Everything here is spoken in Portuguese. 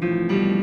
Música